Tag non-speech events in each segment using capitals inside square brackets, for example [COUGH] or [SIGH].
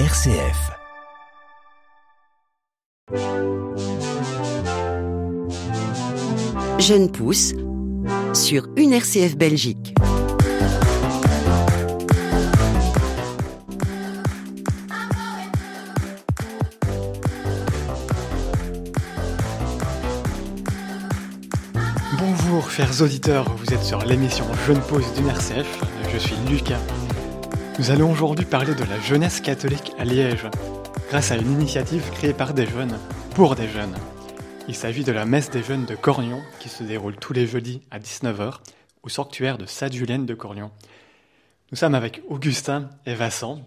RCF. Jeune pousse sur une RCF Belgique. Bonjour chers auditeurs, vous êtes sur l'émission Jeune Pause d'une RCF, je suis Lucas. Nous allons aujourd'hui parler de la jeunesse catholique à Liège, grâce à une initiative créée par des jeunes, pour des jeunes. Il s'agit de la messe des jeunes de Cornion, qui se déroule tous les jeudis à 19h, au sanctuaire de Sainte-Julienne de Cornion. Nous sommes avec Augustin et Vincent.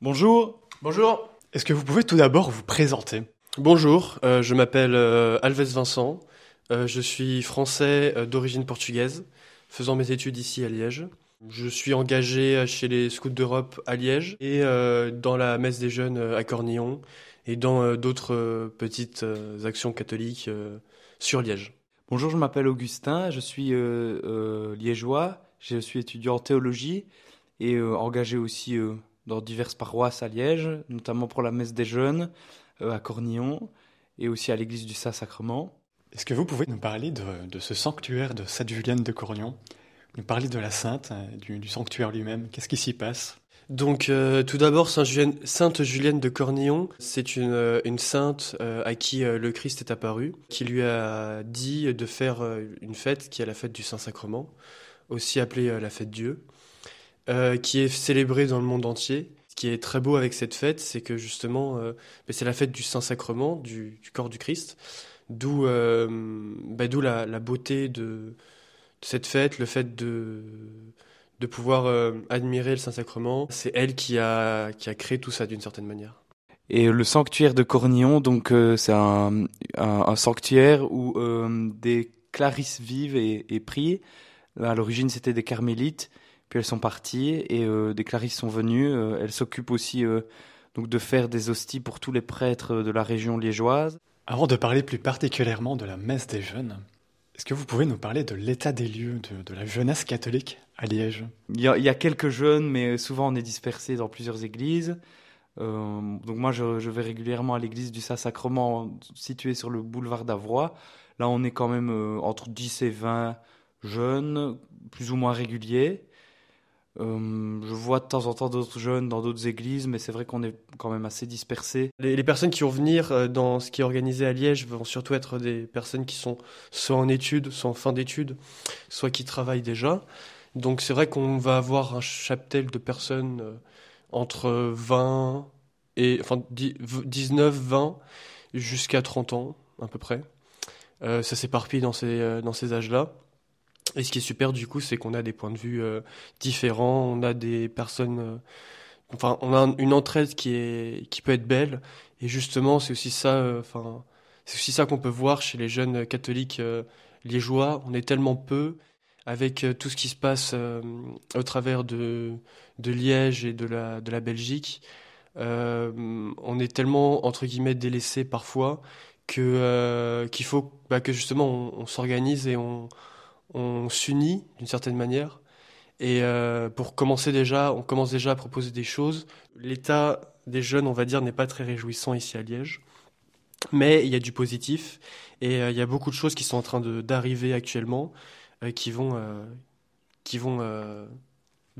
Bonjour. Bonjour. Est-ce que vous pouvez tout d'abord vous présenter? Bonjour, euh, je m'appelle euh, Alves Vincent. Euh, je suis français euh, d'origine portugaise, faisant mes études ici à Liège. Je suis engagé euh, chez les Scouts d'Europe à Liège et euh, dans la messe des jeunes euh, à Cornillon et dans d'autres petites actions catholiques sur Liège. Bonjour, je m'appelle Augustin, je suis euh, euh, liégeois, je suis étudiant en théologie et euh, engagé aussi euh, dans diverses paroisses à Liège, notamment pour la messe des jeunes euh, à Cornillon et aussi à l'église du Saint-Sacrement. Est-ce que vous pouvez nous parler de, de ce sanctuaire de Sainte-Julienne de Cornion Nous parler de la sainte, euh, du, sanctuaire lui-même Qu'est-ce qui s'y passe? Donc euh, tout d'abord, Sainte Julienne de Cornillon, c'est une, euh, sainte à qui le Christ est apparu, qui lui a dit de faire une fête qui est la fête du Saint-Sacrement, aussi appelée la fête Dieu, qui est célébrée dans le monde entier. Ce qui est très beau avec cette fête, c'est que justement, ben, c'est la fête du Saint-Sacrement, du, corps du Christ, d'où ben, la, beauté de cette fête, le fait de de pouvoir euh, admirer le Saint-Sacrement. C'est elle qui a, qui a créé tout ça d'une certaine manière. Et le sanctuaire de Cornillon, donc euh, c'est un, un, un sanctuaire où euh, des clarisses vivent et, et prient. À l'origine, c'était des carmélites, puis elles sont parties et euh, des clarisses sont venues. Euh, elles s'occupent aussi euh, donc de faire des hosties pour tous les prêtres de la région liégeoise. Avant de parler plus particulièrement de la messe des jeunes, est-ce que vous pouvez nous parler de l'état des lieux de, la jeunesse catholique à Liège? Il y, a, quelques jeunes, mais souvent on est dispersés dans plusieurs églises. Euh, donc moi, je, je vais régulièrement à l'église du Saint-Sacrement, située sur le boulevard d'Avroy. Là, on est quand même euh, entre 10 et 20 jeunes, plus ou moins réguliers. Euh, je vois de temps en temps d'autres jeunes dans d'autres églises, mais c'est vrai qu'on est quand même assez dispersés. Les, personnes qui vont venir euh, dans ce qui est organisé à Liège vont surtout être des personnes qui sont soit en études, soit en fin d'études, soit qui travaillent déjà. Donc c'est vrai qu'on va avoir un chaptel de personnes euh, entre 20 et enfin 10 19, 20 jusqu'à 30 ans à peu près. Ça s'éparpille dans ces, dans ces âges-là. Et ce qui est super du coup, c'est qu'on a des points de vue euh, différents, on a des personnes, euh, enfin, on a un- une entraide qui est, qui peut être belle. Et justement, c'est aussi ça, euh, enfin, c'est aussi ça qu'on peut voir chez les jeunes catholiques liégeois. On est tellement peu avec tout ce qui se passe au travers de, de Liège et de la, de la Belgique. On est tellement entre guillemets délaissés parfois que qu'il faut bah, que justement on s'organise et on on s'unit d'une certaine manière. Et euh, pour commencer déjà, on commence déjà à proposer des choses. L'état des jeunes, on va dire, n'est pas très réjouissant ici à Liège. Mais il y a du positif et euh, il y a beaucoup de choses qui sont en train d'arriver actuellement euh, qui vont,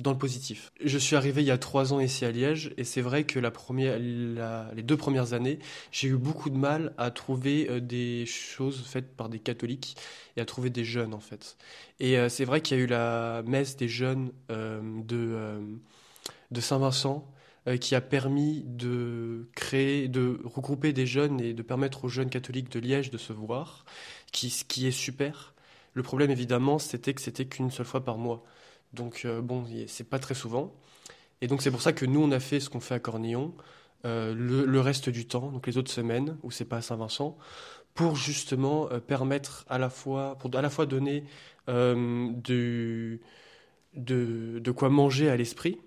dans le positif. Je suis arrivé il y a trois ans ici à Liège et c'est vrai que les deux premières années, j'ai eu beaucoup de mal à trouver euh, des choses faites par des catholiques et à trouver des jeunes en fait. Et euh, c'est vrai qu'il y a eu la messe des jeunes euh, de, Saint-Vincent qui a permis de créer, de regrouper des jeunes et de permettre aux jeunes catholiques de Liège de se voir, ce qui est super. Le problème évidemment, c'était que c'était qu'une seule fois par mois. Donc euh, bon, c'est pas très souvent. Et donc c'est pour ça que nous on a fait ce qu'on fait à Cornillon euh, le, reste du temps, donc les autres semaines où c'est pas à Saint-Vincent, pour justement euh, permettre à la fois, pour à la fois donner de, de quoi manger à l'esprit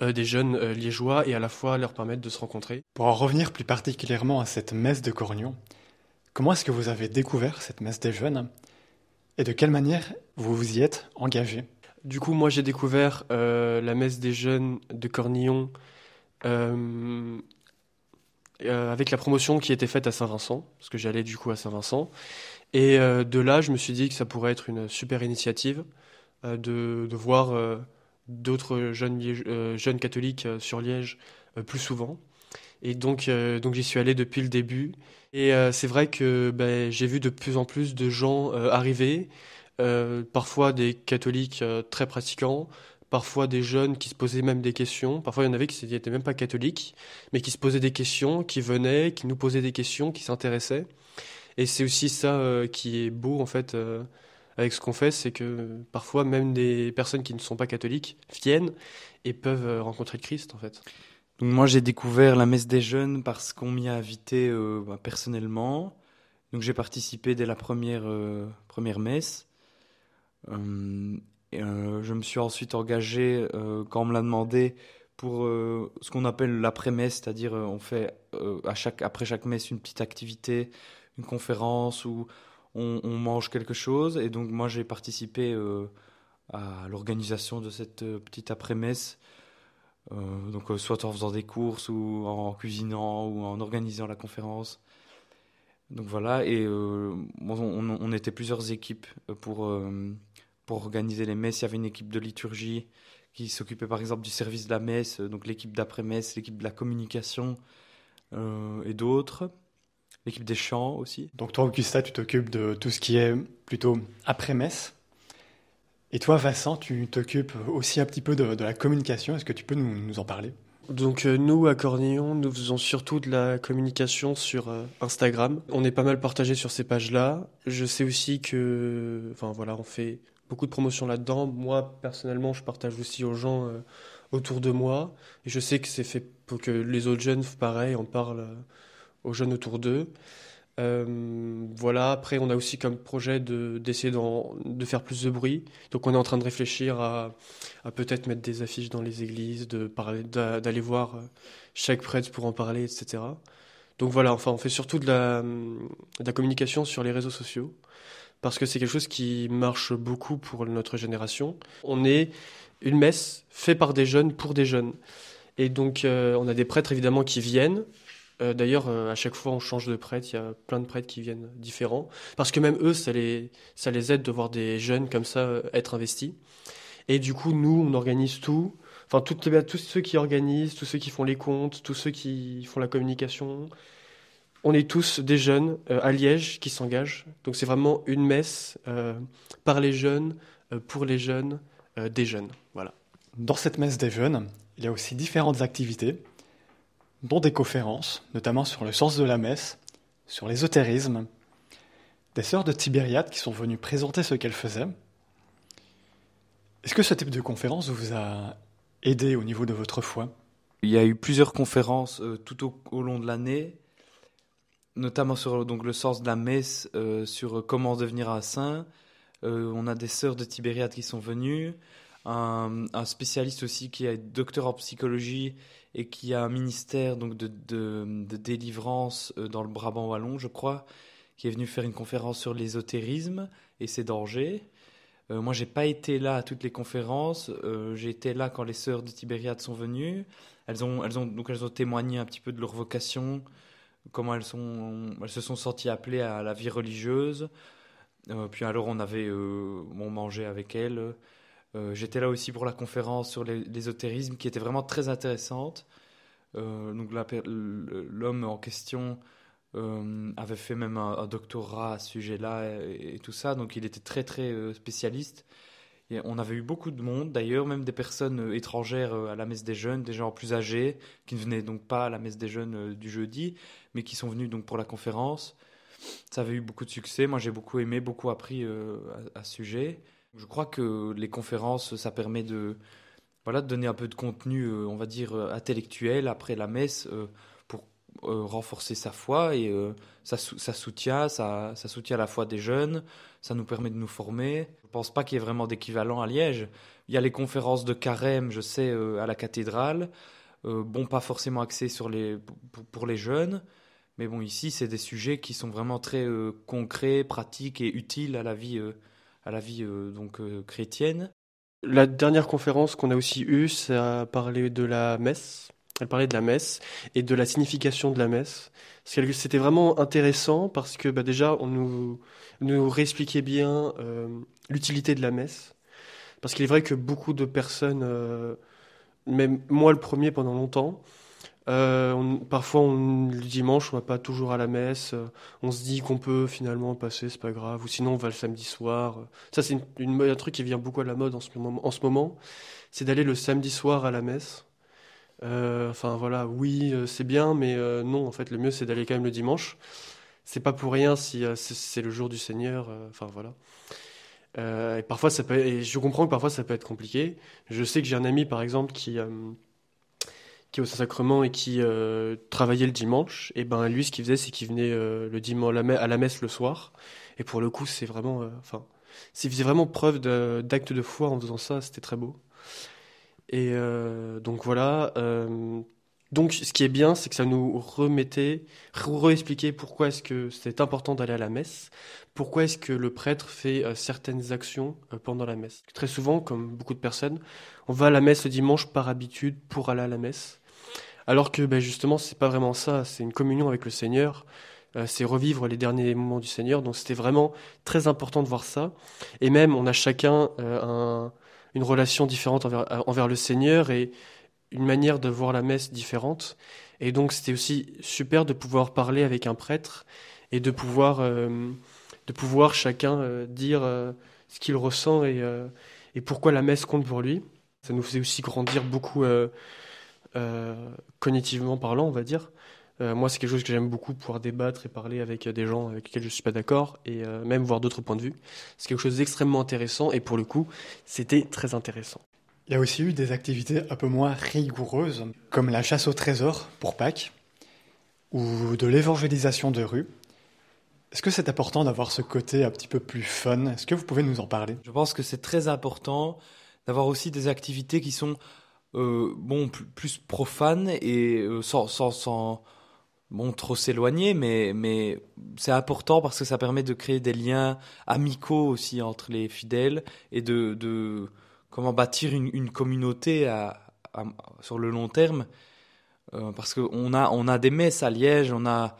des jeunes liégeois et à la fois leur permettre de se rencontrer. Pour en revenir plus particulièrement à cette messe de Cornion, comment est-ce que vous avez découvert cette messe des jeunes et de quelle manière vous vous y êtes engagé Du coup, moi j'ai découvert euh, la messe des jeunes de Cornillon Euh, euh, avec la promotion qui était faite à Saint-Vincent, parce que j'allais du coup à Saint-Vincent. Et de là, je me suis dit que ça pourrait être une super initiative de, voir d'autres jeunes, catholiques sur Liège plus souvent. Et donc, donc j'y suis allé depuis le début. Et c'est vrai que ben, j'ai vu de plus en plus de gens arriver, parfois des catholiques euh, très pratiquants, parfois des jeunes qui se posaient même des questions. Parfois, il y en avait qui n'étaient même pas catholiques, mais qui se posaient des questions, qui venaient, qui nous posaient des questions, qui s'intéressaient. Et c'est aussi ça euh, qui est beau, en fait, euh, avec ce qu'on fait, c'est que parfois, même des personnes qui ne sont pas catholiques viennent et peuvent euh, rencontrer le Christ, en fait. Donc moi j'ai découvert la messe des jeunes parce qu'on m'y a invité euh, bah, personnellement. Donc j'ai participé dès la première, euh, première messe. Et, euh, je me suis ensuite engagé euh, quand on me l'a demandé pour euh, ce qu'on appelle l'après-messe, c'est-à-dire euh, on fait à chaque, après chaque messe une petite activité, une conférence où on, on mange quelque chose. Et donc moi j'ai participé à l'organisation de cette petite après-messe. Donc soit en faisant des courses ou en cuisinant ou en organisant la conférence. Donc voilà, et euh, on, était plusieurs équipes euh, pour, euh, pour organiser les messes. Il y avait une équipe de liturgie qui s'occupait par exemple du service de la messe, donc l'équipe d'après-messe, l'équipe de la communication et d'autres. L'équipe des chants aussi. Donc toi, Augusta, tu t'occupes de tout ce qui est plutôt après-messe. Et toi, Vincent, tu t'occupes aussi un petit peu de, la communication. Est-ce que tu peux nous en parler? Donc euh, nous, à Cornillon, nous faisons surtout de la communication sur euh, Instagram. On est pas mal partagé sur ces pages-là. Je sais aussi que, enfin voilà, on fait beaucoup de promotions là-dedans. Moi, personnellement, je partage aussi aux gens euh, autour de moi. Et je sais que c'est fait pour que les autres jeunes, pareil, en parlent aux jeunes autour d'eux. Euh, voilà, après, on a aussi comme projet de, d'essayer d'en- de faire plus de bruit. Donc, on est en train de réfléchir à, à peut-être mettre des affiches dans les églises, de d'aller voir euh, chaque prêtre pour en parler, etc. Donc voilà, enfin, on fait surtout de la, de la communication sur les réseaux sociaux parce que c'est quelque chose qui marche beaucoup pour notre génération. On est une messe faite par des jeunes pour des jeunes. Et donc, euh, on a des prêtres évidemment qui viennent. Euh, D'ailleurs, euh, à chaque fois, on change de prêtre. Il y a plein de prêtres qui viennent différents. Parce que même eux, ça les, ça les aide de voir des jeunes comme ça euh, être investis. Et du coup, nous, on organise tout. Enfin, tous ceux qui organisent, tous ceux qui font les comptes, tous ceux qui font la communication. On est tous des jeunes à Liège qui s'engagent. Donc, c'est vraiment une messe par les jeunes, pour les jeunes, des jeunes. Voilà. Dans cette messe des jeunes, il y a aussi différentes activités, dont des conférences, notamment sur le sens de la messe, sur l'ésotérisme, des sœurs de Tibériade qui sont venues présenter ce qu'elles faisaient. Est-ce que ce type de conférence vous a aidé au niveau de votre foi? Il y a eu plusieurs conférences euh, tout au, long de l'année, notamment sur donc, le sens de la messe, euh, sur euh, comment devenir un saint. On a des sœurs de Tibériade qui sont venues, un spécialiste aussi qui est docteur en psychologie et qui a un ministère donc, de, de, délivrance euh, dans le Brabant wallon, je crois, qui est venu faire une conférence sur l'ésotérisme et ses dangers. Euh, moi, j'ai pas été là à toutes les conférences. Euh, j'ai été là quand les sœurs de Tibériade sont venues. Elles ont, elles ont, donc elles ont témoigné un petit peu de leur vocation, comment elles, sont, elles se sont senties appelées à la vie religieuse. Euh, puis alors, on avait, euh, on mangeait avec elles. Euh, J'étais là aussi pour la conférence sur l'é- l'ésotérisme, qui était vraiment très intéressante. Euh, donc l'homme en question euh, avait fait même un, doctorat à ce sujet-là et, tout ça, donc il était très très spécialiste. On avait eu beaucoup de monde, d'ailleurs, même des personnes étrangères à la messe des jeunes, des gens plus âgés, qui ne venaient donc pas à la messe des jeunes du jeudi, mais qui sont venus donc pour la conférence. Ça avait eu beaucoup de succès. Moi, j'ai beaucoup aimé, beaucoup appris à, à ce sujet. Je crois que les conférences, ça permet de, voilà, de donner un peu de contenu, euh, on va dire, euh, intellectuel après la messe euh, pour renforcer sa foi et ça, ça soutient, ça, ça soutient la foi des jeunes, ça nous permet de nous former. Je pense pas qu'il y ait vraiment d'équivalent à Liège. Il y a les conférences de carême, je sais, à la cathédrale. Bon, pas forcément axées sur les, pour, les jeunes, mais bon, ici, c'est des sujets qui sont vraiment très concrets, pratiques et utiles à la vie, à la vie euh, donc euh, chrétienne. La dernière conférence qu'on a aussi eue, ça a parlé de la messe. Elle parlait de la messe et de la signification de la messe. C'était vraiment intéressant parce que bah, déjà, on nous, nous réexpliquait bien euh, l'utilité de la messe. Parce qu'il est vrai que beaucoup de personnes, même moi le premier pendant longtemps, euh, parfois on, le dimanche on va pas toujours à la messe, on se dit qu'on peut finalement passer, c'est pas grave, ou sinon on va le samedi soir. Ça c'est une, un truc qui vient beaucoup à la mode en ce moment, en ce moment c'est d'aller le samedi soir à la messe. enfin voilà, oui c'est bien, mais non en fait le mieux c'est d'aller quand même le dimanche. C'est pas pour rien si c'est le jour du Seigneur, enfin voilà. Euh, et parfois, ça peut, et je comprends que parfois ça peut être compliqué. Je sais que j'ai un ami, par exemple, qui, euh, qui est au Saint-Sacrement et qui euh, travaillait le dimanche. Et ben lui, ce qu'il faisait, c'est qu'il venait le dimanche à la messe le soir. Et pour le coup, c'est vraiment, enfin, s'il faisait vraiment preuve d'acte de, foi en faisant ça, c'était très beau. Et donc voilà. Donc, ce qui est bien, c'est que ça nous remettait, réexpliquait pourquoi est-ce que c'est important d'aller à la messe, pourquoi est-ce que le prêtre fait euh, certaines actions euh, pendant la messe. Très souvent, comme beaucoup de personnes, on va à la messe le dimanche par habitude pour aller à la messe, alors que ben, justement, c'est pas vraiment ça. C'est une communion avec le Seigneur, euh, c'est revivre les derniers moments du Seigneur. Donc, c'était vraiment très important de voir ça. Et même, on a chacun une relation différente envers, envers le Seigneur et une manière de voir la messe différente. Et donc c'était aussi super de pouvoir parler avec un prêtre et de pouvoir, euh, de pouvoir chacun euh, dire euh, ce qu'il ressent et pourquoi la messe compte pour lui. Ça nous faisait aussi grandir beaucoup cognitivement parlant, on va dire. moi, c'est quelque chose que j'aime beaucoup, pouvoir débattre et parler avec des gens avec lesquels je ne suis pas d'accord et même voir d'autres points de vue. C'est quelque chose d'extrêmement intéressant et pour le coup, c'était très intéressant. Il y a aussi eu des activités un peu moins rigoureuses, comme la chasse au trésor pour Pâques, ou de l'évangélisation de rue. Est-ce que c'est important d'avoir ce côté un petit peu plus fun? Est-ce que vous pouvez nous en parler? Je pense que c'est très important d'avoir aussi des activités qui sont euh, bon plus, profanes et euh, sans, sans, sans, bon trop s'éloigner, mais mais c'est important parce que ça permet de créer des liens amicaux aussi entre les fidèles et de, de comment bâtir une, communauté sur le long terme. Euh, parce qu'on a, on a des messes à Liège, on a,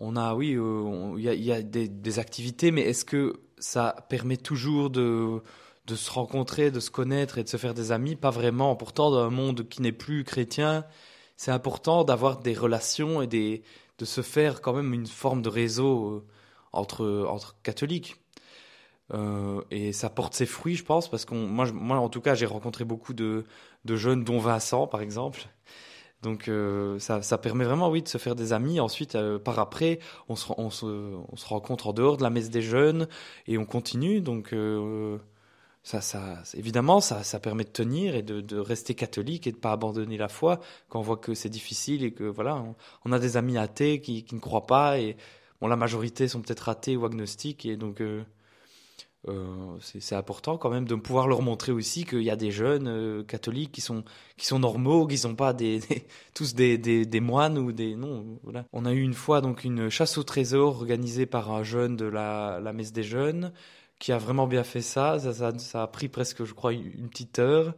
on a oui, euh, il y, a, des, activités, mais est-ce que ça permet toujours de, de se rencontrer, de se connaître et de se faire des amis Pas vraiment. Pourtant, dans un monde qui n'est plus chrétien, c'est important d'avoir des relations et de se faire quand même une forme de réseau euh, entre, entre catholiques. Euh, et ça porte ses fruits, je pense, parce qu'on, moi, moi, en tout cas, j'ai rencontré beaucoup de, de, jeunes, dont Vincent, par exemple. Donc, euh, ça, ça, permet vraiment, oui, de se faire des amis. Ensuite, par après, on se, on, se, on se, rencontre en dehors de la messe des jeunes et on continue. Donc, évidemment, ça, ça permet de tenir et de, rester catholique et de pas abandonner la foi quand on voit que c'est difficile et que voilà, on, a des amis athées qui, qui ne croient pas et bon, la majorité sont peut-être athées ou agnostiques et donc euh, c'est important quand même de pouvoir leur montrer aussi qu'il y a des jeunes euh, catholiques qui sont qui sont normaux, qui sont pas des, [LAUGHS] tous des, des, des, moines ou des non. Voilà. On a eu une fois donc une chasse au trésor organisée par un jeune de la, la messe des jeunes qui a vraiment bien fait ça. Ça, ça, ça a pris presque, je crois, une petite heure.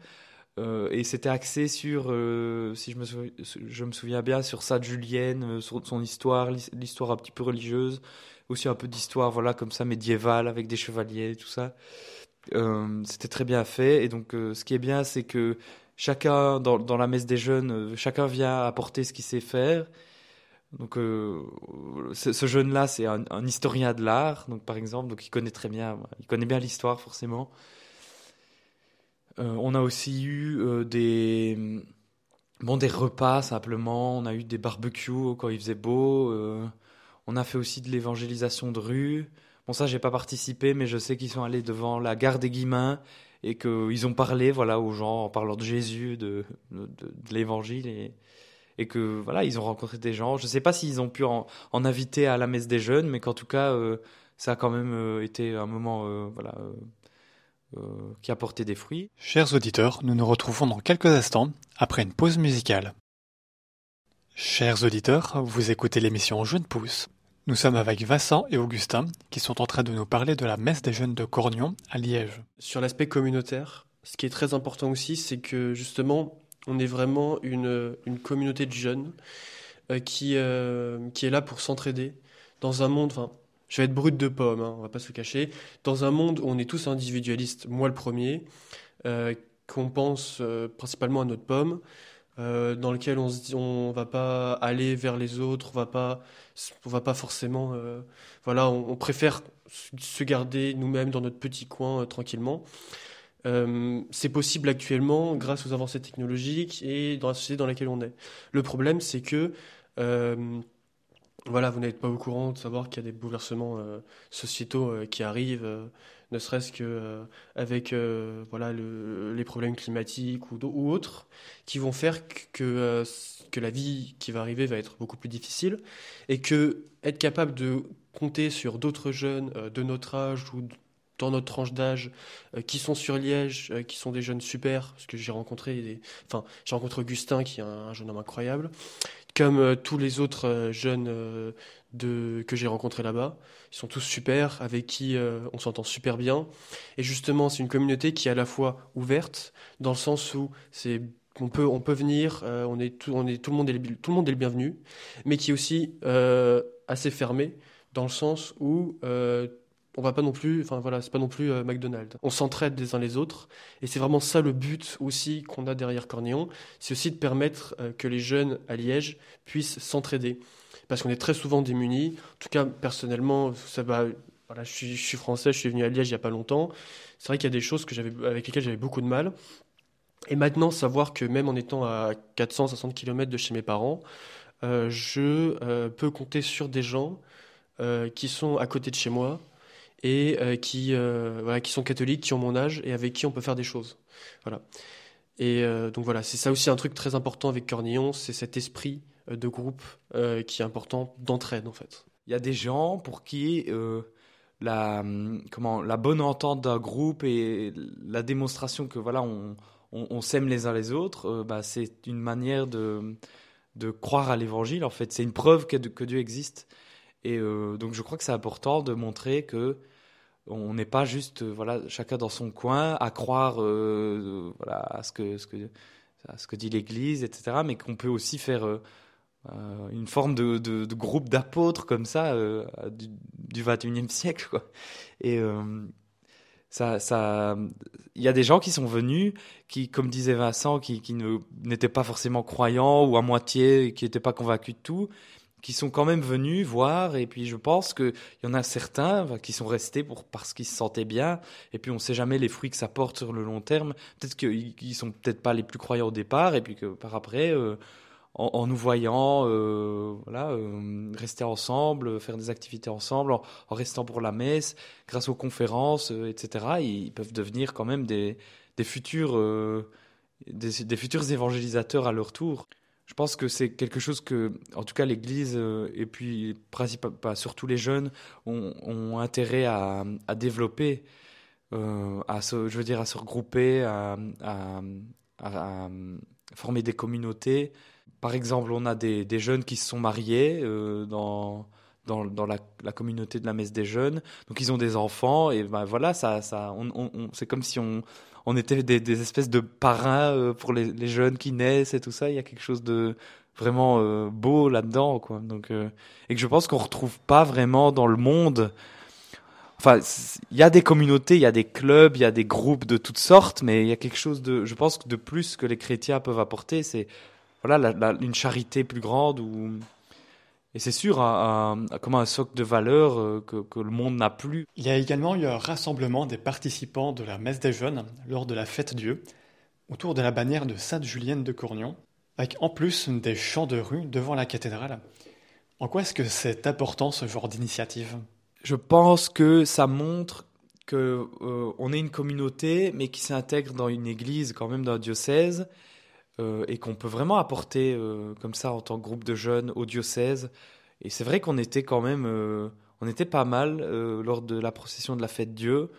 Euh, et c'était axé sur, euh, si je me, souviens, bien, sur sa Julienne, sur son histoire, l'histoire un petit peu religieuse aussi un peu d'histoire, voilà, comme ça, médiévale, avec des chevaliers, tout ça. Euh, c'était très bien fait. Et donc, euh, ce qui est bien, c'est que chacun, dans, dans, la messe des jeunes, euh, chacun vient apporter ce qu'il sait faire. Donc, ce, ce jeune-là, c'est un, historien de l'art, donc par exemple, donc il connaît très bien, il connaît bien l'histoire forcément. on a aussi eu des bon des repas simplement. On a eu des barbecues quand il faisait beau. On a fait aussi de l'évangélisation de rue. Bon, ça, j'ai pas participé, mais je sais qu'ils sont allés devant la gare des Guillemins et qu'ils ont parlé, voilà, aux gens en parlant de Jésus, de, de, l'évangile et, et que, voilà, ils ont rencontré des gens. Je sais pas s'ils ont pu en, inviter à la messe des jeunes, mais qu'en tout cas, euh, ça a quand même euh, été un moment, euh, voilà, qui a porté des fruits. Chers auditeurs, nous nous retrouvons dans quelques instants après une pause musicale. Chers auditeurs, vous écoutez l'émission Jeune Pousse. Nous sommes avec Vincent et Augustin qui sont en train de nous parler de la messe des jeunes de Cornion à Liège. Sur l'aspect communautaire, ce qui est très important aussi, c'est que justement, On est vraiment une, une communauté de jeunes qui, qui est là pour s'entraider dans un monde, enfin, je vais être brut de pomme, hein, on va pas se cacher, dans un monde où on est tous individualistes, moi le premier, qu'on pense principalement à notre pomme, euh, dans lequel on se on va pas aller vers les autres, on va pas, on va pas forcément, euh, voilà, on, préfère se garder nous-mêmes dans notre petit coin euh, c'est possible actuellement grâce aux avancées technologiques et dans la société dans laquelle on est. Le problème, c'est que voilà, vous n'êtes pas au courant de savoir qu'il y a des bouleversements sociétaux qui arrivent ne serait-ce que euh, avec euh, voilà les problèmes climatiques ou, ou, autres, qui vont faire que, euh, que la vie qui va arriver va être beaucoup plus difficile et que être capable de compter sur d'autres jeunes de notre âge ou dans notre tranche d'âge qui sont sur Liège, qui sont des jeunes super, parce que j'ai rencontré enfin j'ai rencontré Augustin qui est un, jeune homme incroyable, comme tous les autres jeunes de, que j'ai rencontrés là-bas. Ils sont tous super, avec qui euh, on s'entend super bien. Et justement, c'est une communauté qui est à la fois ouverte, dans le sens où c'est on peut, on peut venir, euh, on est tout, on est, tout, le monde est le, tout le monde est le bienvenu, mais qui est aussi euh, assez fermé, dans le sens où on va pas non plus, enfin voilà, c'est pas non plus McDonald's. On s'entraide les uns les autres, et c'est vraiment ça le but aussi qu'on a derrière Cornéon, c'est aussi de permettre que les jeunes à Liège puissent s'entraider parce qu'on est très souvent démunis. En tout cas, personnellement, ça va. Voilà, je suis, je suis français, je suis venu à Liège il n'y a pas longtemps. C'est vrai qu'il y a des choses que avec lesquelles j'avais beaucoup de mal. Et maintenant, savoir que même en étant à 460 km de chez mes parents, euh, je euh, peux compter sur des gens euh, qui sont à côté de chez moi et qui, voilà, qui sont catholiques, qui ont mon âge et avec qui on peut faire des choses. Voilà. Et donc voilà, c'est ça aussi un truc très important avec Cornillon, c'est cet esprit euh, de groupe euh, qui est important d'entraide en fait. Il y a des gens pour qui euh, la, comment, la bonne entente d'un groupe et la démonstration que voilà on, on, s'aime les uns les autres, bah, c'est une manière de, de croire à l'évangile en fait. C'est une preuve que, que, Dieu existe. Et donc je crois que c'est important de montrer que on n'est pas juste voilà chacun dans son coin à croire voilà à ce que ce que ce que dit l'Église etc. Mais qu'on peut aussi faire euh, une forme de, groupe d'apôtres comme ça euh, du, du 21e siècle et euh, ça il y a des gens qui sont venus qui comme disait Vincent qui, qui n'étaient pas forcément croyants ou à moitié qui n'étaient pas convaincus de tout qui sont quand même venus voir et puis je pense que il y en a certains qui sont restés pour parce qu'ils se sentaient bien et puis on sait jamais les fruits que ça porte sur le long terme peut-être qu'ils sont peut-être pas les plus croyants au départ et puis que par après euh, en, nous voyant euh, voilà, euh, rester ensemble, faire des activités ensemble, en, restant pour la messe, grâce aux conférences, etc. Ils peuvent devenir quand même des, futurs, des, futurs évangélisateurs à leur tour. Je pense que c'est quelque chose que, en tout cas, l'Église et puis pas surtout les jeunes ont, intérêt à, développer, à se, je veux dire, à se regrouper, à, former des communautés, par exemple, on a des, jeunes qui se sont mariés euh, dans, dans, la, communauté de la messe des jeunes. Donc ils ont des enfants et ben voilà, ça, ça, c'est comme si on, on était des, espèces de parrains euh, pour les, les, jeunes qui naissent et tout ça. Il y a quelque chose de vraiment euh, beau là-dedans, quoi. Donc euh, et que je pense qu'on retrouve pas vraiment dans le monde. Enfin, il y a des communautés, il y a des clubs, il y a des groupes de toutes sortes, mais il y a quelque chose de, je pense, de plus que les chrétiens peuvent apporter, c'est voilà, une charité plus grande ou et c'est sûr un, un, comme un socle de valeurs euh, que, que, le monde n'a plus. Il y a également eu un rassemblement des participants de la messe des jeunes lors de la fête Dieu autour de la bannière de Sainte Julienne de Cournion, avec en plus des chants de rue devant la cathédrale. En quoi est-ce que c'est important ce genre d'initiative? Je pense que ça montre que euh, on est une communauté, mais qui s'intègre dans une église, quand même dans un diocèse, euh, et qu'on peut vraiment apporter euh, comme ça en tant que groupe de jeunes au diocèse. Et c'est vrai qu'on était quand même, euh, on était pas mal lors de la procession de la fête Dieu.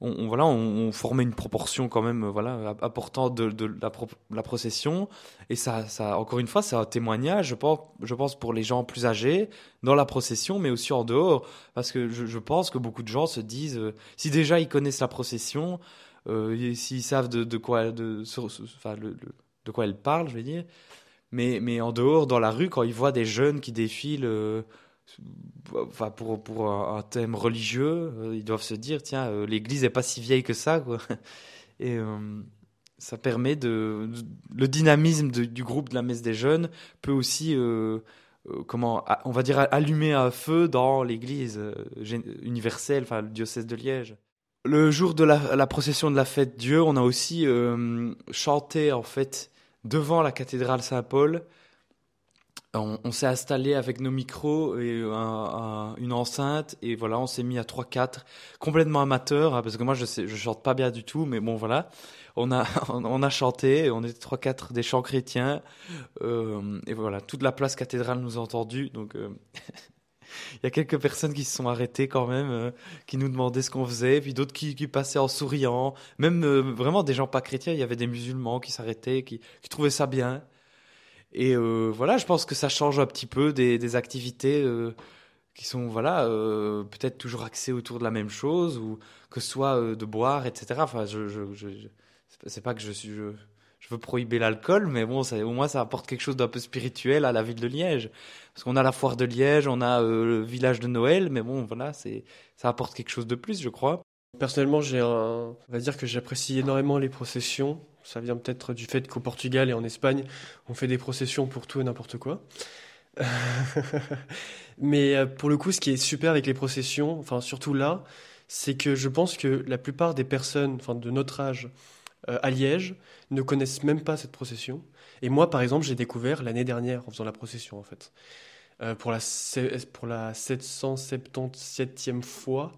On, voilà, on, formait une proportion quand même, voilà, apportant de, la, pro, la, procession. Et ça, encore une fois, c'est un témoignage, je pense, je pense pour les gens plus âgés dans la procession, mais aussi en dehors, parce que je, pense que beaucoup de gens se disent, si déjà ils connaissent la procession, s'ils savent de, quoi, de, sur, de quoi elle parle, je vais dire. Mais, mais en dehors, dans la rue, quand ils voient des jeunes qui défilent euh, enfin, pour, pour un, thème religieux, euh, ils doivent se dire tiens, euh, l'église n'est pas si vieille que ça. Quoi. [LAUGHS] Et ça permet de. Le dynamisme du groupe de la messe des jeunes peut aussi. comment on va dire allumer un feu dans l'église universelle, enfin le diocèse de Liège. Le jour de la, la, procession de la fête Dieu, on a aussi chanté en fait devant la cathédrale Saint-Paul. On, s'est installé avec nos micros et une enceinte et voilà, on s'est mis à 3-4, complètement amateur, hein, parce que moi je chante pas bien du tout, mais bon voilà, on a, [LAUGHS] on a chanté, on était 3-4 des chants chrétiens, euh, et voilà, toute la place cathédrale nous a entendus, donc euh, [LAUGHS] il y a quelques personnes qui se sont arrêtées quand même, euh, qui nous demandaient ce qu'on faisait, puis d'autres qui, passaient en souriant. Même euh, vraiment des gens pas chrétiens, il y avait des musulmans qui s'arrêtaient, qui, trouvaient ça bien. Et euh, voilà, je pense que ça change un petit peu des, activités qui sont voilà peut-être toujours axées autour de la même chose, ou que ce soit de boire, etc. Enfin, je, je, c'est pas que je suis veux prohiber l'alcool, mais bon, ça, au moins ça apporte quelque chose d'un peu spirituel à la ville de Liège. Parce qu'on a la foire de Liège, on a euh, le village de Noël, mais bon, voilà, c'est, ça apporte quelque chose de plus, je crois. Personnellement, j'ai un, on va dire que j'apprécie énormément les processions. Ça vient peut-être du fait qu'au Portugal et en Espagne, on fait des processions pour tout et n'importe quoi. [LAUGHS] mais euh, pour le coup, ce qui est super avec les processions, enfin surtout là, c'est que je pense que la plupart des personnes, enfin de notre âge, euh, à Liège ne connaissent même pas cette procession. Et moi, par exemple, j'ai découvert l'année dernière en faisant la procession, en fait. Euh, pour, la, pour la 777e fois.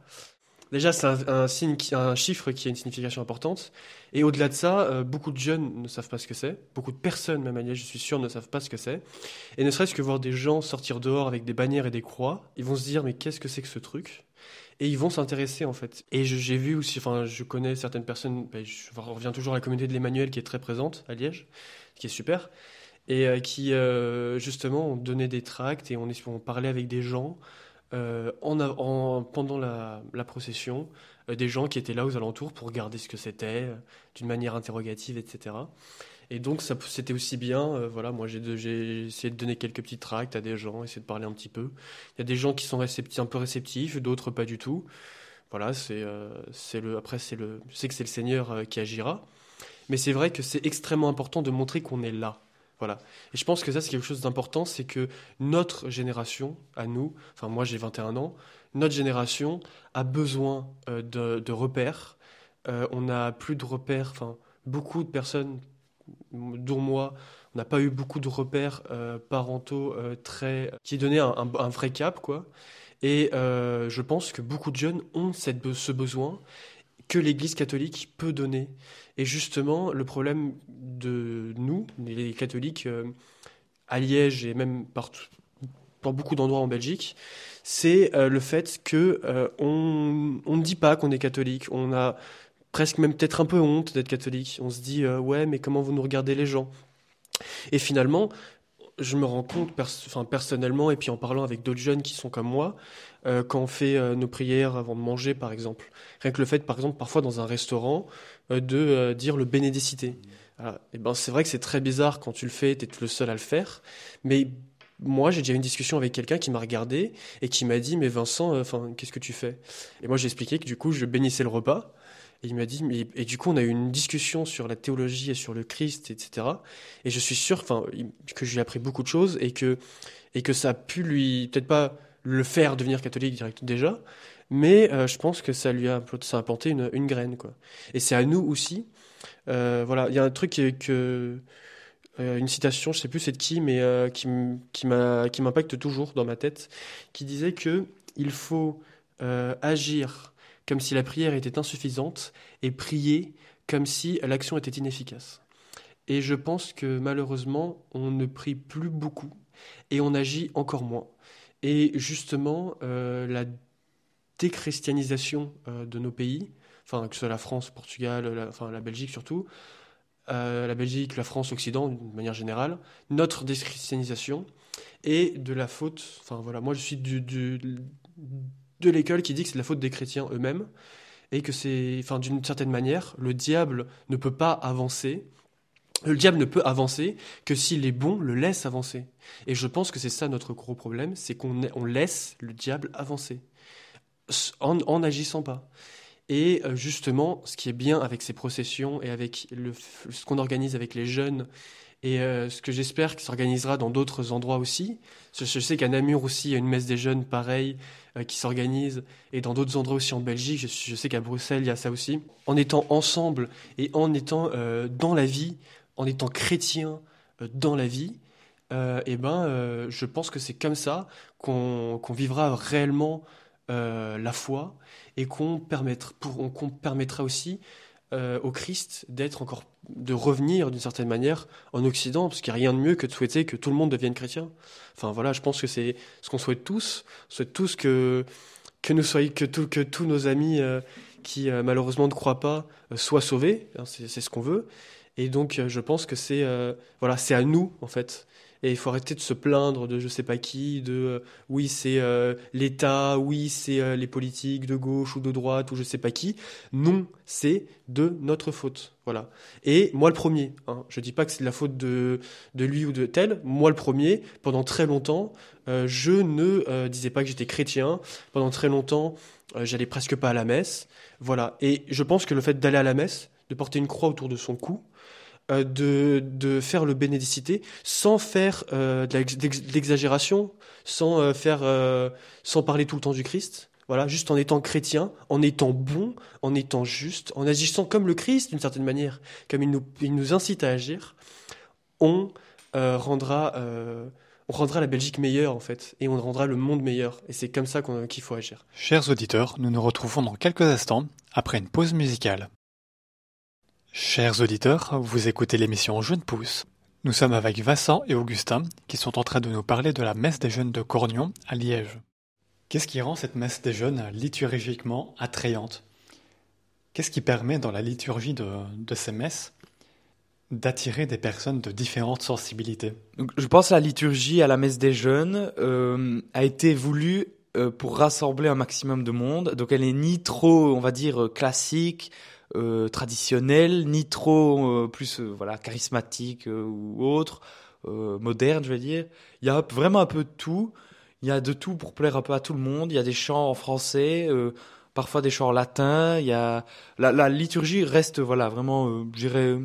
Déjà, c'est un, signe un chiffre qui a une signification importante. Et au-delà de ça, euh, beaucoup de jeunes ne savent pas ce que c'est. Beaucoup de personnes, même à Liège, je suis sûr, ne savent pas ce que c'est. Et ne serait-ce que voir des gens sortir dehors avec des bannières et des croix, ils vont se dire, mais qu'est-ce que c'est que ce truc? Et ils vont s'intéresser en fait. Et j'ai vu aussi, enfin, je connais certaines personnes, ben, je reviens toujours à la communauté de l'Emmanuel qui est très présente à Liège, qui est super, et euh, qui euh, justement ont donné des tracts et on, on parlait avec des gens euh, en, en, pendant la procession, des gens qui étaient là aux alentours pour regarder ce que c'était, d'une manière interrogative, etc. Et donc, c'était aussi bien. Euh, voilà, moi, j'ai essayé de donner quelques petits tracts à des gens, essayer de parler un petit peu. Il y a des gens qui sont un peu réceptifs, d'autres pas du tout. Voilà, c'est euh, le. Après, c'est le. Je sais que c'est le Seigneur euh, qui agira. Mais c'est vrai que c'est extrêmement important de montrer qu'on est là. Voilà. Et je pense que ça, c'est quelque chose d'important, c'est que notre génération, à nous, enfin moi j'ai 21 ans, notre génération a besoin de, de, repères. on n'a plus de repères, enfin beaucoup de personnes dont moi, on n'a pas eu beaucoup de repères euh, parentaux euh, très qui donnaient un, vrai cap, quoi. Et euh, je pense que beaucoup de jeunes ont cette, ce besoin que l'Église catholique peut donner. Et justement, le problème de nous, les catholiques, à Liège et même partout, beaucoup d'endroits en Belgique, c'est le fait que on, on ne dit pas qu'on est catholique. On a presque même peut-être un peu honte d'être catholique. On se dit, euh, ouais, mais comment vous nous regardez les gens? Et finalement, je me rends compte enfin, personnellement, et puis en parlant avec d'autres jeunes qui sont comme moi, euh, quand on fait euh, nos prières avant de manger, par exemple. Rien que le fait, par exemple, parfois dans un restaurant, de dire le bénédicité. et ben, c'est vrai que c'est très bizarre quand tu le fais, tu es le seul à le faire, mais moi, j'ai déjà eu une discussion avec quelqu'un qui m'a regardé et qui m'a dit, mais Vincent, qu'est-ce que tu fais? Et moi, j'ai expliqué que du coup, je bénissais le repas et il m'a dit, et du coup, on a eu une discussion sur la théologie et sur le Christ, etc. Et je suis sûr, que j'ai appris beaucoup de choses et que, et que ça a pu lui, peut-être pas le faire devenir catholique direct déjà, mais euh, je pense que ça lui a, ça a planté une, une graine, quoi. Et c'est à nous aussi. Euh, voilà, il y a un truc que, euh, une citation, je sais plus c'est de qui, mais qui, qui m'impacte toujours dans ma tête, qui disait que il faut agir comme si la prière était insuffisante et prier comme si l'action était inefficace. Et je pense que malheureusement, on ne prie plus beaucoup et on agit encore moins. Et justement, euh, la déchristianisation euh, de nos pays, enfin que ce soit la France, Portugal, la, enfin la Belgique surtout, euh, la Belgique, la France, l'Occident, d'une manière générale, notre déchristianisation est de la faute. Enfin voilà, moi je suis du de l'école qui dit que c'est la faute des chrétiens eux-mêmes et que c'est, enfin, d'une certaine manière, le diable ne peut pas avancer le diable ne peut avancer que si les bons le laissent avancer. Et je pense que c'est ça notre gros problème, c'est qu'on on laisse le diable avancer en n'agissant pas. Et euh, justement, ce qui est bien avec ces processions et avec ce qu'on organise avec les jeunes, et euh, ce que j'espère qui s'organisera dans d'autres endroits aussi, je, sais qu'à Namur aussi, il y a une messe des jeunes pareil euh, qui s'organise, et dans d'autres endroits aussi en Belgique, je, sais qu'à Bruxelles, il y a ça aussi. En étant ensemble et en étant dans la vie, en étant chrétien dans la vie, eh ben, je pense que c'est comme ça qu'on vivra réellement la foi et qu'on permettra, permettra aussi euh, au Christ d'être encore, de revenir d'une certaine manière en Occident, parce qu'il n'y a rien de mieux que de souhaiter que tout le monde devienne chrétien. Enfin voilà, je pense que c'est ce qu'on souhaite tous. On souhaite tous que que nous soyons, que, que tous nos amis euh, qui euh, malheureusement ne croient pas soient sauvés. Hein, c'est ce qu'on veut. Et donc je pense que c'est voilà, c'est à nous en fait et il faut arrêter de se plaindre de je sais pas qui, de euh, oui c'est euh, l'État, oui c'est euh, les politiques de gauche ou de droite ou je sais pas qui. Non, c'est de notre faute. Voilà. Et moi le premier, hein, je dis pas que c'est de la faute de, de lui ou de tel, moi le premier, pendant très longtemps, je ne disais pas que j'étais chrétien, pendant très longtemps, j'allais presque pas à la messe. Voilà. Et je pense que le fait d'aller à la messe, de porter une croix autour de son cou, euh, de, de, faire le bénédicité sans faire euh, de l'exagération, sans euh, faire, sans parler tout le temps du Christ. Voilà, juste en étant chrétien, en étant bon, en étant juste, en agissant comme le Christ d'une certaine manière, comme il nous, il nous incite à agir, on rendra, on rendra la Belgique meilleure en fait, et on rendra le monde meilleur. Et c'est comme ça qu'il faut agir. Chers auditeurs, nous nous retrouvons dans quelques instants après une pause musicale. Chers auditeurs, vous écoutez l'émission Jeunes Pousse. Nous sommes avec Vincent et Augustin qui sont en train de nous parler de la messe des jeunes de Cornion à Liège. Qu'est-ce qui rend cette messe des jeunes liturgiquement attrayante? Qu'est-ce qui permet dans la liturgie de, ces messes d'attirer des personnes de différentes sensibilités? Je pense que la liturgie à la messe des jeunes euh, a été voulue euh, pour rassembler un maximum de monde. Donc elle n'est ni trop, on va dire, classique, euh, traditionnel, ni trop euh, plus euh, voilà charismatique ou autre, moderne, je vais dire. Il y a vraiment un peu de tout. Il y a de tout pour plaire un peu à tout le monde. Il y a des chants en français, parfois des chants en latin. Il y a la, liturgie reste voilà vraiment, je dirais,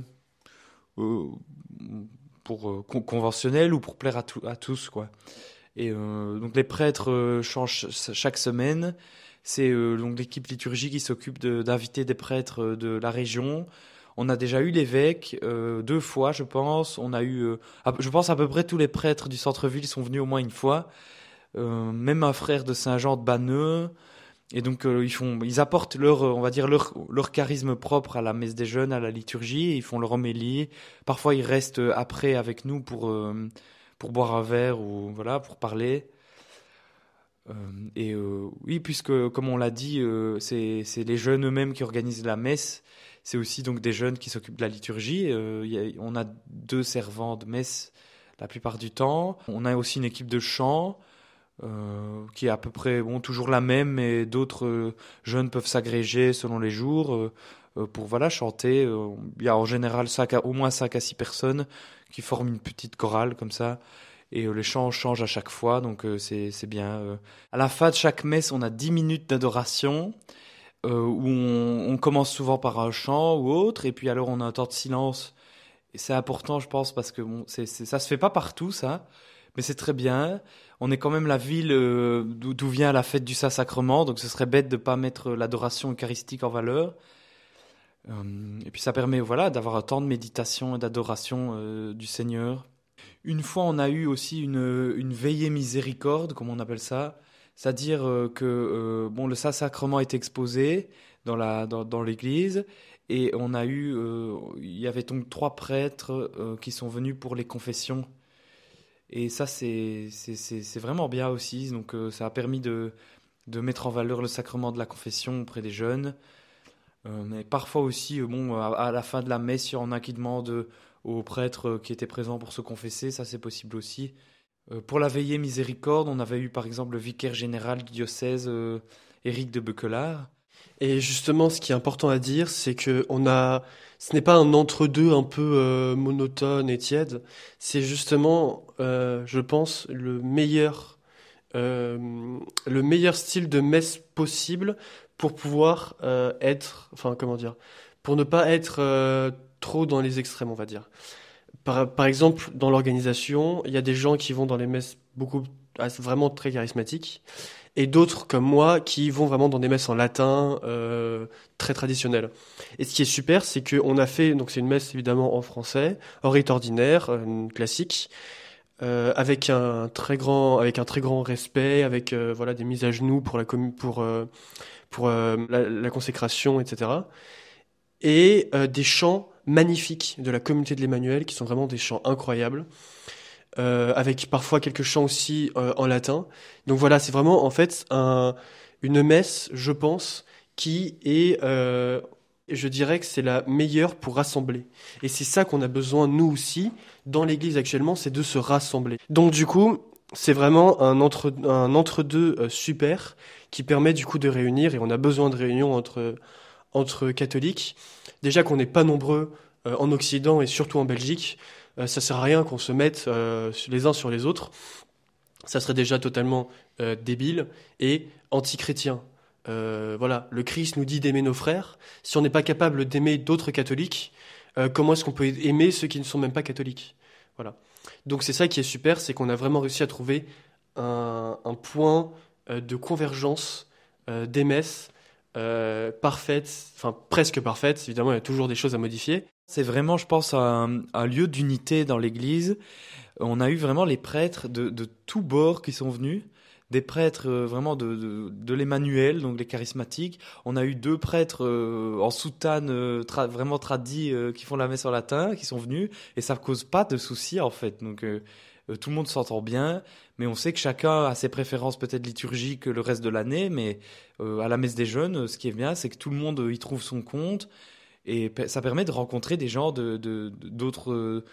pour conventionnel ou pour plaire à, à tous quoi. Et donc les prêtres changent chaque semaine. C'est euh, l'équipe liturgique qui s'occupe d'inviter des prêtres euh, de la région. On a déjà eu l'évêque euh, deux fois, je pense. On a eu, je pense à peu près tous les prêtres du centre-ville sont venus au moins une fois. même un frère de Saint-Jean de Banneux. Et donc ils font, ils apportent leur, on va dire leur, leur charisme propre à la messe des jeunes, à la liturgie. Ils font leur homélie. Parfois ils restent après avec nous pour pour boire un verre ou voilà pour parler. Euh, et euh, oui, puisque comme on l'a dit, euh, c'est les jeunes eux-mêmes qui organisent la messe. C'est aussi donc des jeunes qui s'occupent de la liturgie. on a deux servants de messe la plupart du temps. On a aussi une équipe de chant. qui est à peu près bon toujours la même, mais d'autres jeunes peuvent s'agréger selon les jours pour voilà chanter. Il y a en général au moins 5 à 6 personnes qui forment une petite chorale comme ça et euh, les chants changent à chaque fois, donc euh, c'est bien. Euh. À la fin de chaque messe, on a 10 minutes d'adoration. où on, commence souvent par un chant ou autre, et puis alors on a un temps de silence. Et c'est important, je pense, parce que bon, c'est ça se fait pas partout, ça, mais c'est très bien. On est quand même la ville d'où vient la fête du Saint-Sacrement, donc ce serait bête de pas mettre l'adoration eucharistique en valeur. et puis ça permet, voilà, d'avoir un temps de méditation et d'adoration du Seigneur. Une fois, on a eu aussi une, veillée miséricorde, comme on appelle ça, c'est-à-dire euh, que euh, bon, le Saint-Sacrement est exposé dans l'église et on a eu euh, il y avait donc trois prêtres qui sont venus pour les confessions. Et ça c'est vraiment bien aussi. Donc ça a permis de de mettre en valeur le sacrement de la confession auprès des jeunes. Mais parfois aussi bon à, à, la fin de la messe il y en a qui demandent aux prêtres qui étaient présents pour se confesser, ça c'est possible aussi. Euh, pour la veillée miséricorde, on avait eu par exemple le vicaire général du diocèse, euh, Éric de Bequelard. Et justement, ce qui est important à dire, c'est que on a, ce n'est pas un entre-deux un peu euh, monotone et tiède. C'est justement, je pense, le meilleur, le meilleur style de messe possible pour pouvoir être, enfin, comment dire, pour ne pas être trop dans les extrêmes, on va dire. Par, exemple, dans l'organisation, il y a des gens qui vont dans les messes beaucoup, ah, vraiment très charismatiques et d'autres comme moi qui vont vraiment dans des messes en latin euh, très traditionnelles. Et ce qui est super, c'est qu'on a fait, donc c'est une messe évidemment en français, en rite ordinaire, euh, classique, euh, avec un très grand, avec un très grand respect, avec voilà des mises à genoux pour la pour pour la consécration, etc. Et euh, des chants magnifiques de la communauté de l'Emmanuel qui sont vraiment des chants incroyables euh, avec parfois quelques chants aussi euh, en latin. Donc voilà, c'est vraiment en fait un, une messe, je pense, qui est, je dirais que c'est la meilleure pour rassembler. Et c'est ça qu'on a besoin, nous aussi, dans l'Église actuellement, c'est de se rassembler. Donc du coup, c'est vraiment un entre un entre-deux euh, super qui permet du coup de réunir, et on a besoin de réunions entre, entre catholiques. Déjà qu'on n'est pas nombreux euh, en Occident et surtout en Belgique, euh, ça sert à rien qu'on se mette euh, les uns sur les autres. Ça serait déjà totalement euh, débile et anti-chrétien. Voilà, le Christ nous dit d'aimer nos frères. Si on n'est pas capable d'aimer d'autres catholiques, comment est-ce qu'on peut aimer ceux qui ne sont même pas catholiques? Voilà. Donc c'est ça qui est super, c'est qu'on a vraiment réussi à trouver un, un point de convergence des messes euh, parfaite, enfin presque parfaite. Évidemment, il y a toujours des choses à modifier, C'est vraiment, je pense, un, un lieu d'unité dans l'Église. On a eu vraiment les prêtres de, tous bords qui sont venus. Des prêtres euh, vraiment de, de, l'Emmanuel, donc les charismatiques. On a eu deux prêtres euh, en soutane vraiment tradis qui font la messe en latin, qui sont venus. Et ça cause pas de soucis en fait. Donc tout le monde s'entend bien. Mais on sait que chacun a ses préférences peut-être liturgiques le reste de l'année. Mais euh, à la messe des jeunes, euh, ce qui est bien, c'est que tout le monde euh, y trouve son compte. Et ça permet de rencontrer des gens d'autres,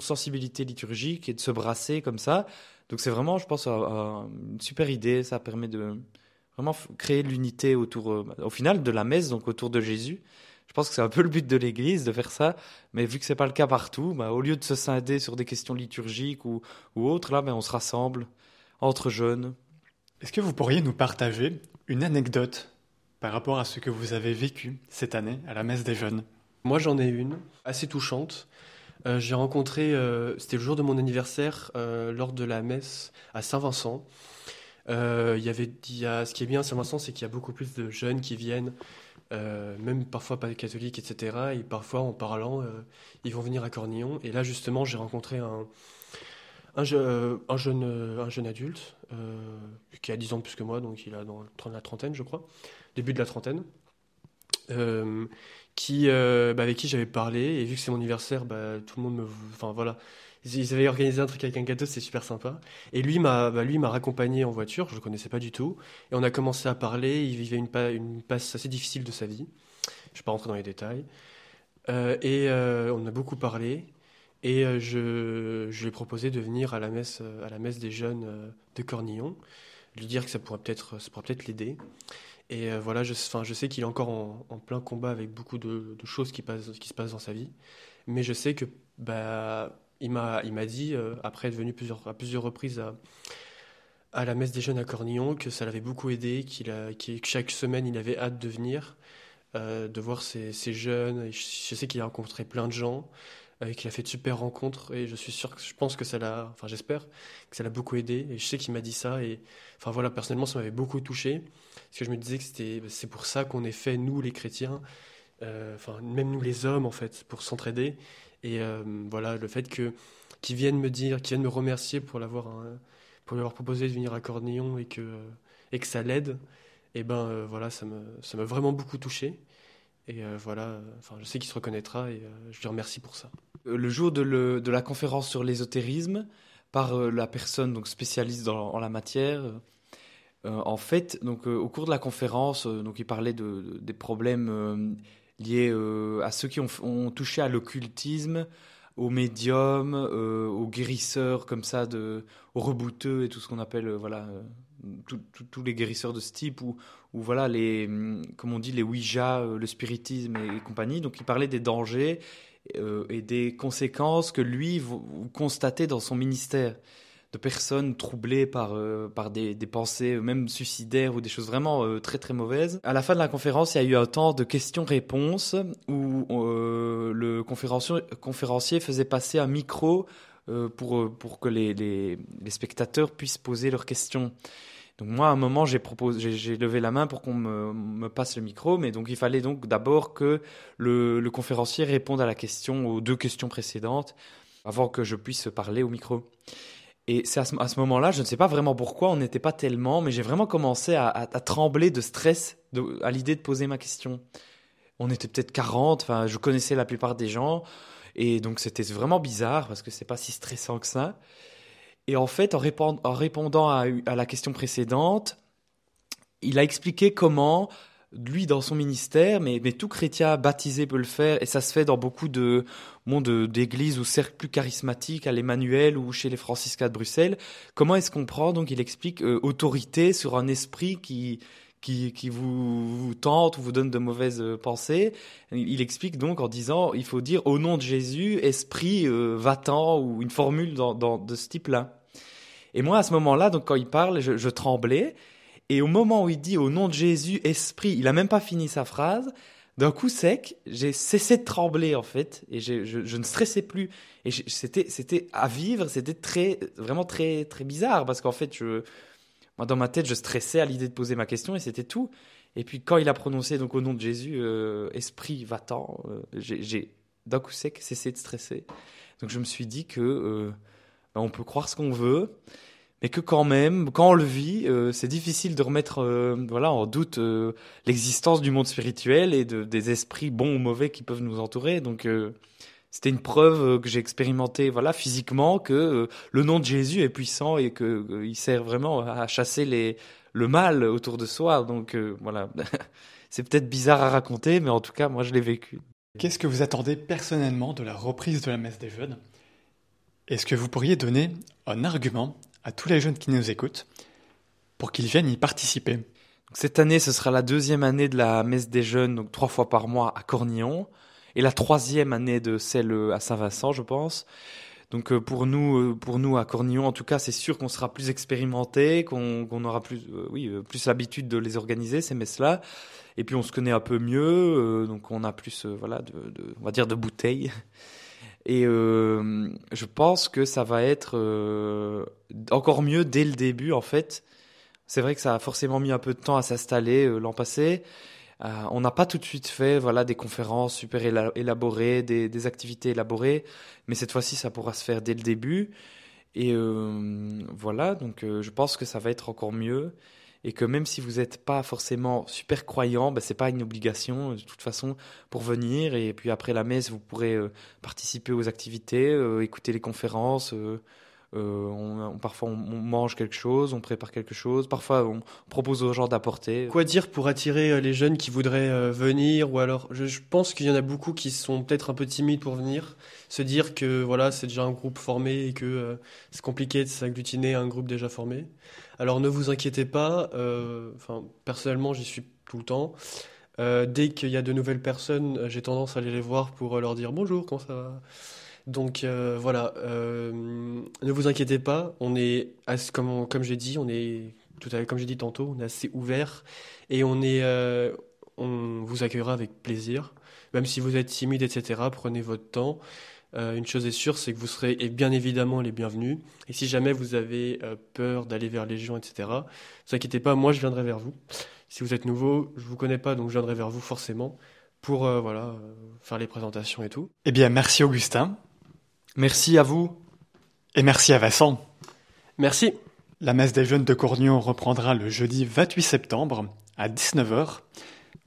sensibilités liturgiques et de se brasser comme ça. Donc c'est vraiment, je pense, un- un- une super idée. Ça permet de vraiment créer l'unité autour, au final, de la messe, donc autour de Jésus. Je pense que c'est un peu le but de l'Église de faire ça, mais vu que c'est pas le cas partout, bah, au lieu de se scinder sur des questions liturgiques ou, ou autres, là, ben, on se rassemble entre jeunes. Est-ce que vous pourriez nous partager une anecdote par rapport à ce que vous avez vécu cette année à la messe des jeunes? Moi, j'en ai une assez touchante. Euh, j'ai rencontré, euh, c'était le jour de mon anniversaire, euh, lors de la messe à Saint-Vincent. Euh, il y avait, il y a, ce qui est bien à Saint-Vincent, c'est qu'il y a beaucoup plus de jeunes qui viennent, euh, même parfois pas catholiques, etc. Et parfois, en parlant, euh, ils vont venir à Cornillon. Et là, justement, j'ai rencontré un, un, je- un jeune, un jeune adulte euh, qui a 10 ans de plus que moi, donc il a dans la trentaine, je crois, début de la trentaine. Qui, bah, avec qui j'avais parlé, et vu que c'est mon anniversaire, bah, tout le monde me... Enfin voilà, ils avaient organisé un truc avec un gâteau, c'est super sympa. Et lui m'a bah, lui m'a raccompagné en voiture, je le connaissais pas du tout, et on a commencé à parler, il vivait une, pa- une passe assez difficile de sa vie, je vais pas rentrer dans les détails, Euh, et euh, on a beaucoup parlé, et euh, je, lui ai proposé de venir à la messe, à la messe des jeunes de Cornillon, lui dire que ça pourrait peut-être ça pourrait peut-être l'aider. Et voilà, je, enfin, je sais qu'il est encore en, plein combat avec beaucoup de, choses qui se passent dans sa vie. Mais je sais que bah, il m'a, il m'a dit, euh, après être venu à plusieurs reprises à, la messe des jeunes à Cornillon, que ça l'avait beaucoup aidé, qu'il a, qu'il- que chaque semaine il avait hâte de venir, euh, de voir ces, jeunes. Je, sais qu'il a rencontré plein de gens, euh, qu'il a fait de super rencontres. Et je suis sûr je pense que ça l'a, enfin j'espère que ça l'a beaucoup aidé. Et je sais qu'il m'a dit ça. Et enfin voilà, personnellement, ça m'avait beaucoup touché. Parce que je me disais que c'était, c'est pour ça qu'on est fait, nous les chrétiens, euh, enfin même nous les hommes en fait, pour s'entraider. Et euh, voilà, le fait que qu'ils viennent me dire, qu'ils viennent me remercier pour l'avoir, hein, pour lui avoir proposé de venir à Cornillon et que et que ça l'aide, et ben euh, voilà, ça me ça m'a vraiment beaucoup touché. Et euh, voilà, euh, enfin je sais qu'il se reconnaîtra et euh, je lui remercie pour ça. Euh, Le jour de, le- de la conférence sur l'ésotérisme, par euh, la personne donc spécialiste dans, en la matière, euh, euh, en fait, donc euh, au cours de la conférence, euh, donc il parlait de, de- des problèmes euh, liés euh, à ceux qui ont, touché à l'occultisme, aux médiums, euh, aux guérisseurs comme ça, de, aux rebouteux et tout ce qu'on appelle euh, voilà tous les guérisseurs de ce type ou, voilà les, comme on dit, les Ouija, le spiritisme et, compagnie. Donc il parlait des dangers et des conséquences que lui constatait dans son ministère de personnes troublées par, euh, par des, pensées même suicidaires ou des choses vraiment euh, très très mauvaises. À la fin de la conférence, il y a eu un temps de questions-réponses où euh, le conférencier, faisait passer un micro pour, pour que les, spectateurs puissent poser leurs questions. Donc moi, à un moment, j'ai levé la main pour qu'on me, me, passe le micro, mais donc il fallait donc d'abord que le, le conférencier réponde à la question, aux deux questions précédentes, avant que je puisse parler au micro. Et c'est à ce, moment-là, je ne sais pas vraiment pourquoi, on n'était pas tellement, mais j'ai vraiment commencé à, trembler de stress à l'idée de poser ma question. On était peut-être 40, enfin, je connaissais la plupart des gens, et donc c'était vraiment bizarre parce que c'est pas si stressant que ça. Et en fait, en, répondant à la question précédente, il a expliqué comment lui dans son ministère, mais, mais tout chrétien baptisé peut le faire, et ça se fait dans beaucoup de monde d'églises ou cercles plus charismatiques, à l'Emmanuel ou chez les franciscains de Bruxelles. Comment est-ce qu'on prend Donc il explique euh, autorité sur un esprit qui qui, qui vous, tente ou vous donne de mauvaises euh, pensées? Il explique donc en disant, il faut dire au nom de Jésus, esprit euh, va-t'en ou une formule dans, de ce type-là. Et moi, à ce moment-là, donc quand il parle, je, je tremblais. Et au moment où il dit au nom de Jésus, esprit, il a même pas fini sa phrase. D'un coup sec, j'ai cessé de trembler en fait, et je, ne stressais plus. Et c'était, c'était à vivre, c'était très, vraiment très, très bizarre parce qu'en fait, je, moi, dans ma tête, je stressais à l'idée de poser ma question et c'était tout. Et puis quand il a prononcé donc au nom de Jésus, euh, esprit va-t'en, euh, j'ai d'un coup sec cessé de stresser. Donc je me suis dit que euh, ben, on peut croire ce qu'on veut, mais que quand même, quand on le vit, euh, c'est difficile de remettre euh, voilà, en doute euh, l'existence du monde spirituel et de, des esprits bons ou mauvais qui peuvent nous entourer. Donc c'était une preuve que j'ai expérimenté voilà, physiquement que le nom de Jésus est puissant et qu'il sert vraiment à chasser les, le mal autour de soi. Donc voilà, [LAUGHS] c'est peut-être bizarre à raconter, mais en tout cas, moi je l'ai vécu. Qu'est-ce que vous attendez personnellement de la reprise de la messe des jeunes Est-ce que vous pourriez donner un argument à tous les jeunes qui nous écoutent pour qu'ils viennent y participer. Cette année, ce sera la deuxième année de la messe des jeunes, donc trois fois par mois à Cornillon, et la troisième année de celle à Saint-Vincent, je pense. Donc euh, pour nous, euh, pour nous à Cornillon, en tout cas, c'est sûr qu'on sera plus expérimenté, qu'on aura plus, euh, oui, plus l'habitude de les organiser ces messes-là. Et puis on se connaît un peu mieux, donc on a plus, voilà, de, on va dire de bouteilles. Et euh, je pense que ça va être euh, encore mieux dès le début, en fait. C'est vrai que ça a forcément mis un peu de temps à s'installer euh, l'an passé. On n'a pas tout de suite fait voilà des conférences super élaborées, des activités élaborées, mais cette fois-ci ça pourra se faire dès le début. Et voilà, donc je pense que ça va être encore mieux et que même si vous n'êtes pas forcément super croyant, ben, c'est pas une obligation de toute façon pour venir. Et puis après la messe, vous pourrez euh, participer aux activités, euh, écouter les conférences. Euh, on, parfois on, mange quelque chose, on prépare quelque chose, parfois on propose aux gens d'apporter. Quoi dire pour attirer les jeunes qui voudraient venir ou alors je, je pense qu'il y en a beaucoup qui sont peut-être un peu timides pour venir, se dire que voilà c'est déjà un groupe formé et que c'est compliqué de s'agglutiner à un groupe déjà formé. Alors ne vous inquiétez pas, euh, enfin personnellement j'y suis tout le temps. Euh, dès qu'il y a de nouvelles personnes, j'ai tendance à aller les voir pour leur dire bonjour, comment ça va? Donc euh, voilà, ne vous inquiétez pas, on est, comme, j'ai dit, on est tout à comme j'ai dit tantôt, on est assez ouvert et on est, on vous accueillera avec plaisir, même si vous êtes timide, etc. Prenez votre temps. Euh, une chose est sûre, c'est que vous serez et bien évidemment les bienvenus. Et si jamais vous avez euh, peur d'aller vers les gens, etc., ne vous inquiétez pas, moi je viendrai vers vous. Si vous êtes nouveau, je vous connais pas, donc je viendrai vers vous forcément pour euh, voilà faire les présentations et tout. Eh bien, merci Augustin. Merci à vous. Et merci à Vincent. Merci. La messe des jeunes de Cornion reprendra le jeudi 28 septembre à 19h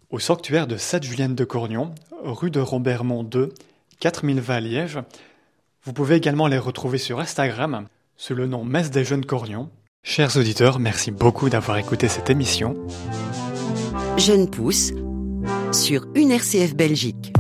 au sanctuaire de Sainte-Julienne de Cornion, rue de Rombermont 2, 4020 Liège. Vous pouvez également les retrouver sur Instagram sous le nom Messe des Jeunes Cornions. Chers auditeurs, merci beaucoup d'avoir écouté cette émission. Jeune Pousse sur une RCF Belgique.